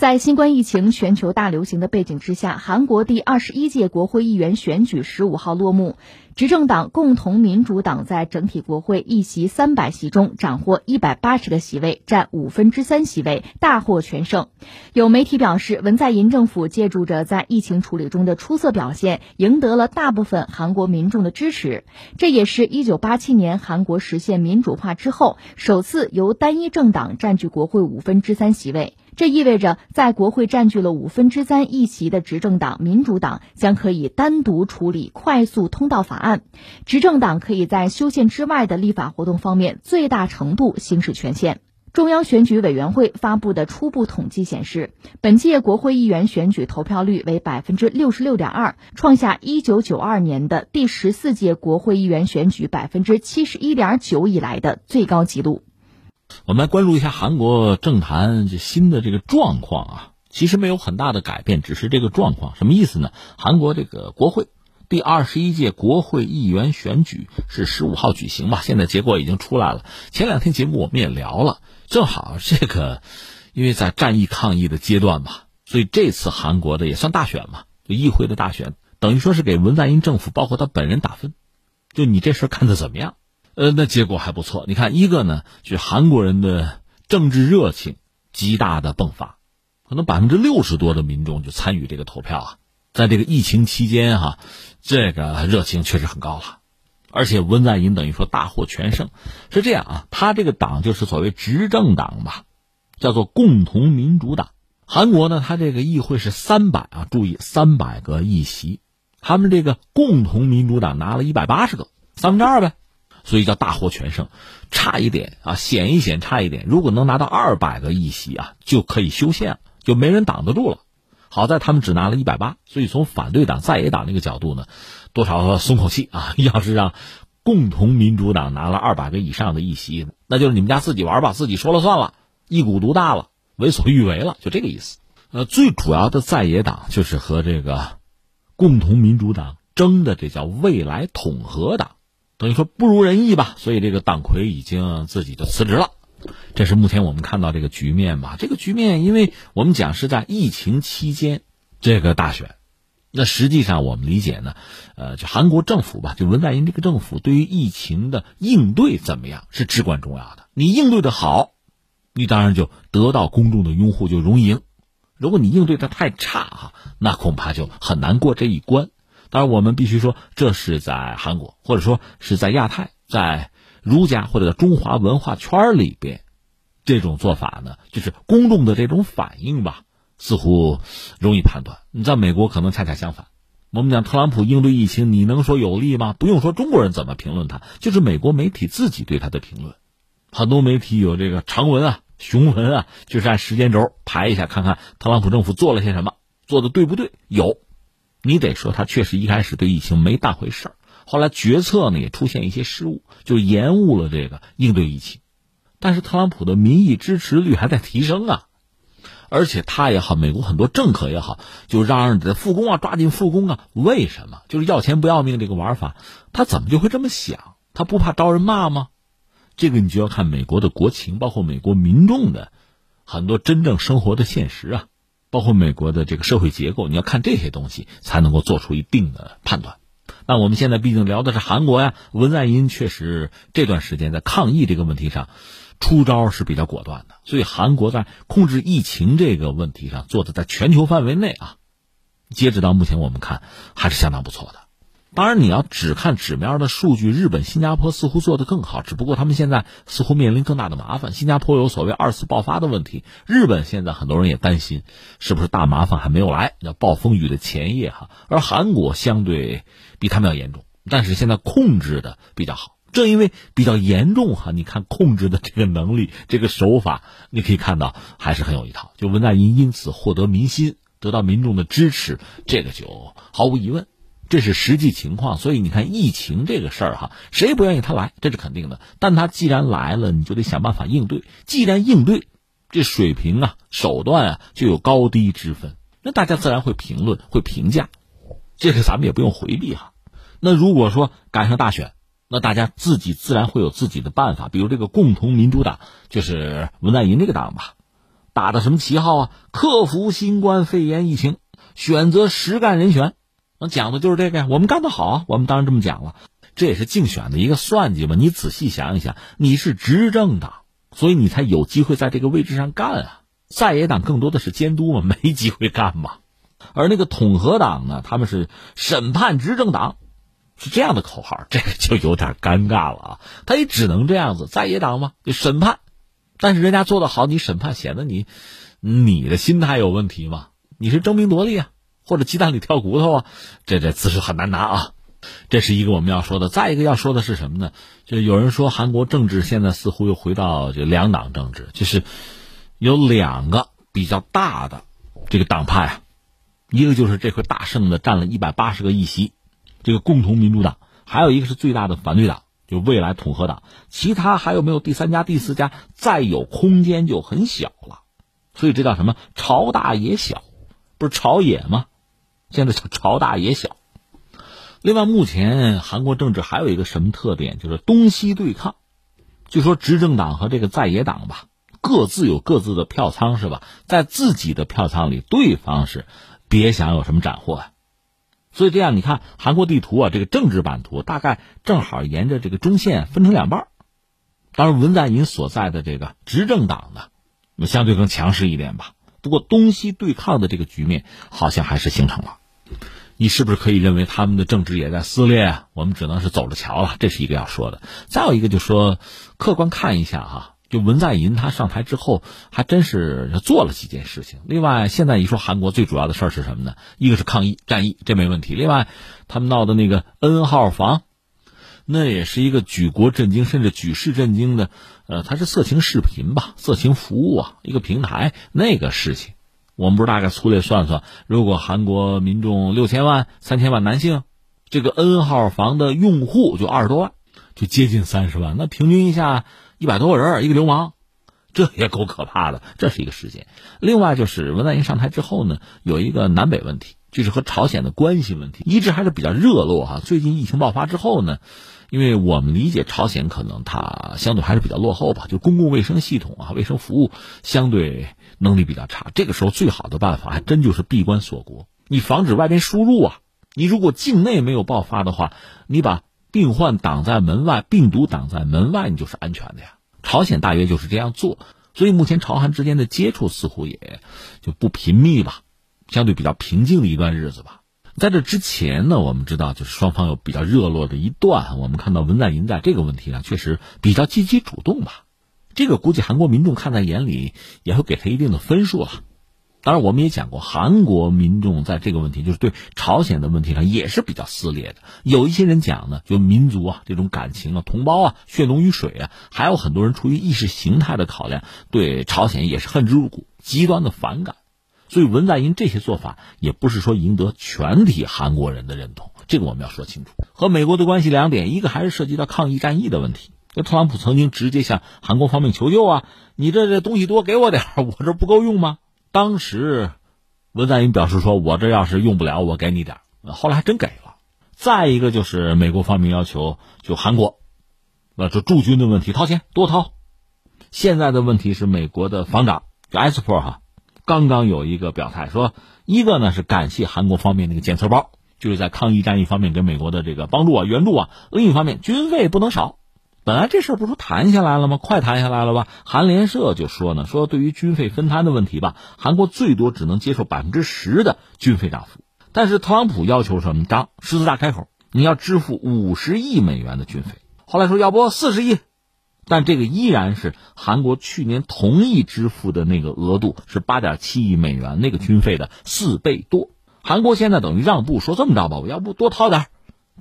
在新冠疫情全球大流行的背景之下，韩国第二十一届国会议员选举十五号落幕。执政党共同民主党在整体国会议席三百席中斩获一百八十个席位，占五分之三席位，大获全胜。有媒体表示，文在寅政府借助着在疫情处理中的出色表现，赢得了大部分韩国民众的支持。这也是一九八七年韩国实现民主化之后，首次由单一政党占据国会五分之三席位。这意味着，在国会占据了五分之三议席的执政党民主党将可以单独处理快速通道法案，执政党可以在修宪之外的立法活动方面最大程度行使权限。中央选举委员会发布的初步统计显示，本届国会议员选举投票率为百分之六十六点二，创下一九九二年的第十四届国会议员选举百分之七十一点九以来的最高纪录。我们来关注一下韩国政坛这新的这个状况啊，其实没有很大的改变，只是这个状况什么意思呢？韩国这个国会第二十一届国会议员选举是十五号举行吧？现在结果已经出来了。前两天节目我们也聊了，正好这个因为在战役抗议的阶段嘛，所以这次韩国的也算大选嘛，就议会的大选，等于说是给文在寅政府包括他本人打分，就你这事干的怎么样？呃，那结果还不错。你看，一个呢，就是韩国人的政治热情极大的迸发，可能百分之六十多的民众就参与这个投票啊。在这个疫情期间哈，这个热情确实很高了。而且文在寅等于说大获全胜，是这样啊。他这个党就是所谓执政党吧，叫做共同民主党。韩国呢，他这个议会是三百啊，注意三百个议席，他们这个共同民主党拿了一百八十个，三分之二呗。所以叫大获全胜，差一点啊，险一险，差一点。如果能拿到二百个议席啊，就可以修宪了，就没人挡得住了。好在他们只拿了一百八，所以从反对党在野党那个角度呢，多少松口气啊。要是让共同民主党拿了二百个以上的议席，那就是你们家自己玩吧，自己说了算了，一股独大了，为所欲为了，就这个意思。呃，最主要的在野党就是和这个共同民主党争的，这叫未来统合党。等于说不如人意吧，所以这个党魁已经自己就辞职了，这是目前我们看到这个局面吧。这个局面，因为我们讲是在疫情期间这个大选，那实际上我们理解呢，呃，就韩国政府吧，就文在寅这个政府对于疫情的应对怎么样是至关重要的。你应对的好，你当然就得到公众的拥护，就容易赢；如果你应对的太差哈，那恐怕就很难过这一关。当然，我们必须说，这是在韩国，或者说是在亚太，在儒家或者在中华文化圈里边，这种做法呢，就是公众的这种反应吧，似乎容易判断。你在美国可能恰恰相反。我们讲特朗普应对疫情，你能说有利吗？不用说中国人怎么评论他，就是美国媒体自己对他的评论，很多媒体有这个长文啊、雄文啊，就是按时间轴排一下，看看特朗普政府做了些什么，做的对不对？有。你得说，他确实一开始对疫情没当回事儿，后来决策呢也出现一些失误，就延误了这个应对疫情。但是特朗普的民意支持率还在提升啊，而且他也好，美国很多政客也好，就嚷嚷着复工啊，抓紧复工啊。为什么？就是要钱不要命这个玩法，他怎么就会这么想？他不怕招人骂吗？这个你就要看美国的国情，包括美国民众的很多真正生活的现实啊。包括美国的这个社会结构，你要看这些东西才能够做出一定的判断。那我们现在毕竟聊的是韩国呀，文在寅确实这段时间在抗疫这个问题上出招是比较果断的，所以韩国在控制疫情这个问题上做的在全球范围内啊，截止到目前我们看还是相当不错的。当然，你要只看纸面的数据，日本、新加坡似乎做得更好，只不过他们现在似乎面临更大的麻烦。新加坡有所谓二次爆发的问题，日本现在很多人也担心，是不是大麻烦还没有来，叫暴风雨的前夜哈。而韩国相对比他们要严重，但是现在控制的比较好。正因为比较严重哈，你看控制的这个能力、这个手法，你可以看到还是很有一套。就文在寅因此获得民心，得到民众的支持，这个就毫无疑问。这是实际情况，所以你看疫情这个事儿哈，谁不愿意他来？这是肯定的。但他既然来了，你就得想办法应对。既然应对，这水平啊、手段啊就有高低之分，那大家自然会评论、会评价。这个咱们也不用回避哈。那如果说赶上大选，那大家自己自然会有自己的办法。比如这个共同民主党，就是文在寅这个党吧，打的什么旗号啊？克服新冠肺炎疫情，选择实干人选，那讲的就是这个呀。我们干得好啊，我们当然这么讲了。这也是竞选的一个算计嘛。你仔细想一想，你是执政党，所以你才有机会在这个位置上干啊。在野党更多的是监督嘛，没机会干嘛。而那个统合党呢，他们是审判执政党，是这样的口号，这个就有点尴尬了啊。他也只能这样子，在野党嘛，就审判。但是人家做的好，你审判显得你，你的心态有问题吗？你是争名夺利啊，或者鸡蛋里挑骨头啊？这这姿势很难拿啊。这是一个我们要说的。再一个要说的是什么呢？就有人说韩国政治现在似乎又回到这两党政治，就是有两个比较大的这个党派啊，一个就是这回大胜的占了一百八十个议席，这个共同民主党，还有一个是最大的反对党。就未来统合党，其他还有没有第三家、第四家？再有空间就很小了，所以这叫什么？朝大野小，不是朝野吗？现在叫朝大野小。另外，目前韩国政治还有一个什么特点？就是东西对抗。就说执政党和这个在野党吧，各自有各自的票仓，是吧？在自己的票仓里，对方是别想有什么斩获啊。所以这样，你看韩国地图啊，这个政治版图大概正好沿着这个中线分成两半当然，文在寅所在的这个执政党呢，相对更强势一点吧。不过东西对抗的这个局面好像还是形成了。你是不是可以认为他们的政治也在撕裂啊？我们只能是走着瞧了。这是一个要说的。再有一个就说，客观看一下哈。就文在寅他上台之后，还真是做了几件事情。另外，现在一说韩国最主要的事儿是什么呢？一个是抗疫战役，这没问题。另外，他们闹的那个 N 号房，那也是一个举国震惊，甚至举世震惊的。呃，它是色情视频吧，色情服务啊，一个平台那个事情，我们不是大概粗略算算，如果韩国民众六千万、三千万男性，这个 N 号房的用户就二十多万，就接近三十万，那平均一下。一百多个人，一个流氓，这也够可怕的。这是一个事件。另外就是文在寅上台之后呢，有一个南北问题，就是和朝鲜的关系问题，一直还是比较热络哈。最近疫情爆发之后呢，因为我们理解朝鲜可能它相对还是比较落后吧，就公共卫生系统啊、卫生服务相对能力比较差。这个时候最好的办法还真就是闭关锁国，你防止外边输入啊。你如果境内没有爆发的话，你把。病患挡在门外，病毒挡在门外，你就是安全的呀。朝鲜大约就是这样做，所以目前朝韩之间的接触似乎也就不频密吧，相对比较平静的一段日子吧。在这之前呢，我们知道就是双方有比较热络的一段，我们看到文在寅在这个问题上确实比较积极主动吧，这个估计韩国民众看在眼里，也会给他一定的分数了。当然，我们也讲过，韩国民众在这个问题，就是对朝鲜的问题上也是比较撕裂的。有一些人讲呢，就民族啊，这种感情啊，同胞啊，血浓于水啊。还有很多人出于意识形态的考量，对朝鲜也是恨之入骨，极端的反感。所以文在寅这些做法，也不是说赢得全体韩国人的认同。这个我们要说清楚。和美国的关系两点，一个还是涉及到抗疫战役的问题。那特朗普曾经直接向韩国方面求救啊，你这这东西多给我点 我这不够用吗？当时，文在寅表示说：“我这要是用不了，我给你点后来还真给了。再一个就是美国方面要求，就韩国，呃，这驻军的问题，掏钱多掏。现在的问题是，美国的防长就埃斯珀哈，刚刚有一个表态，说一个呢是感谢韩国方面那个检测包，就是在抗疫战役方面给美国的这个帮助啊、援助啊；另一方面，军费不能少。”本来这事儿不是谈下来了吗？快谈下来了吧？韩联社就说呢，说对于军费分摊的问题吧，韩国最多只能接受百分之十的军费涨幅。但是特朗普要求什么？张狮子大开口，你要支付五十亿美元的军费。后来说要不四十亿，但这个依然是韩国去年同意支付的那个额度是八点七亿美元那个军费的四倍多。韩国现在等于让步，说这么着吧，我要不多掏点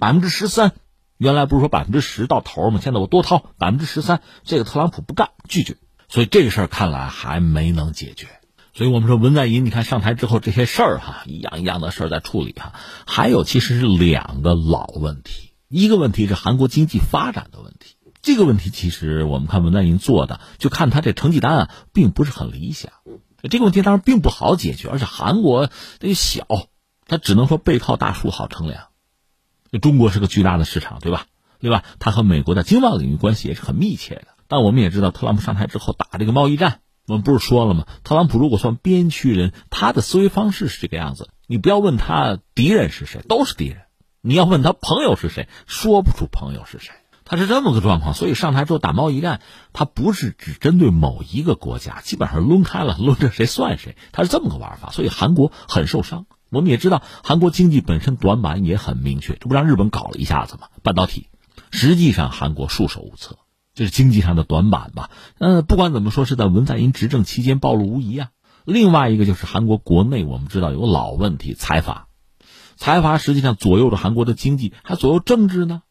百分之十三。原来不是说百分之十到头吗？现在我多掏百分之十三，这个特朗普不干，拒绝，所以这个事儿看来还没能解决。所以我们说文在寅，你看上台之后这些事儿哈，一样一样的事儿在处理哈。还有其实是两个老问题，一个问题是韩国经济发展的问题。这个问题其实我们看文在寅做的，就看他这成绩单啊，并不是很理想。这个问题当然并不好解决，而且韩国这小，他只能说背靠大树好乘凉。中国是个巨大的市场，对吧？对吧，它和美国的经贸领域关系也是很密切的。但我们也知道，特朗普上台之后打这个贸易战，我们不是说了吗？特朗普如果算边区人，他的思维方式是这个样子。你不要问他敌人是谁，都是敌人；你要问他朋友是谁，说不出朋友是谁。他是这么个状况，所以上台之后打贸易战，他不是只针对某一个国家，基本上抡开了，抡着谁算谁，他是这么个玩法。所以韩国很受伤。我们也知道，韩国经济本身短板也很明确，这不让日本搞了一下子吗？半导体，实际上韩国束手无策，这是经济上的短板吧？嗯，不管怎么说，是在文在寅执政期间暴露无遗啊。另外一个就是韩国国内，我们知道有个老问题，财阀，财阀实际上左右着韩国的经济，还左右政治呢。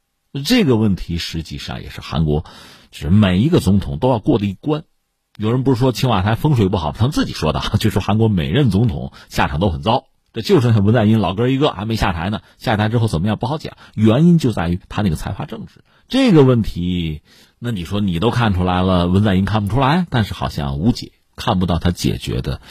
这个问题实际上也是韩国，就是每一个总统都要过的一关。有人不是说青瓦台风水不好，他们自己说的，就说韩国每任总统下场都很糟。这就剩下文在寅老哥一个还没下台呢，下台之后怎么样不好讲。原因就在于他那个财阀政治这个问题。那你说你都看出来了，文在寅看不出来，但是好像无解，看不到他解决的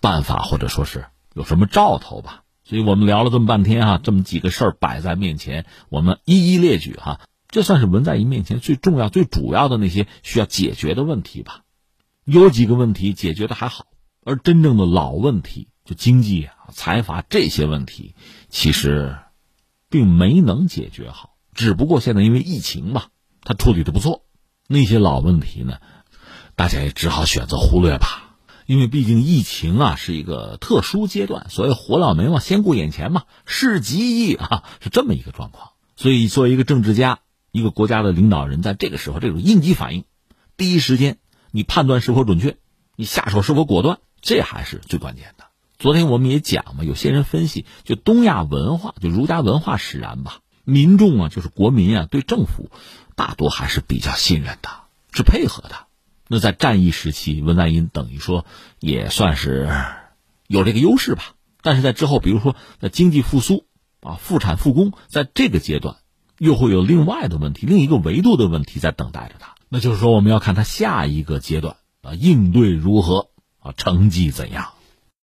办法，或者说是有什么兆头吧。所以我们聊了这么半天哈，这么几个事儿摆在面前，我们一一列举哈，这算是文在寅面前最重要、最主要的那些需要解决的问题吧。有几个问题解决的还好，而真正的老问题，就经济啊、财阀这些问题，其实并没能解决好。只不过现在因为疫情嘛，他处理的不错。那些老问题呢，大家也只好选择忽略吧。因为毕竟疫情啊是一个特殊阶段，所以活到眉毛先顾眼前嘛，事急易啊是这么一个状况。所以作为一个政治家，一个国家的领导人，在这个时候这种应急反应，第一时间你判断是否准确，你下手是否果断，这还是最关键的。昨天我们也讲嘛，有些人分析，就东亚文化，就儒家文化使然吧，民众啊，就是国民啊，对政府大多还是比较信任的，是配合的。那在战役时期，文在寅等于说也算是有这个优势吧。但是在之后，比如说在经济复苏啊、复产复工，在这个阶段，又会有另外的问题、另一个维度的问题在等待着他。那就是说，我们要看他下一个阶段啊应对如何啊，成绩怎样。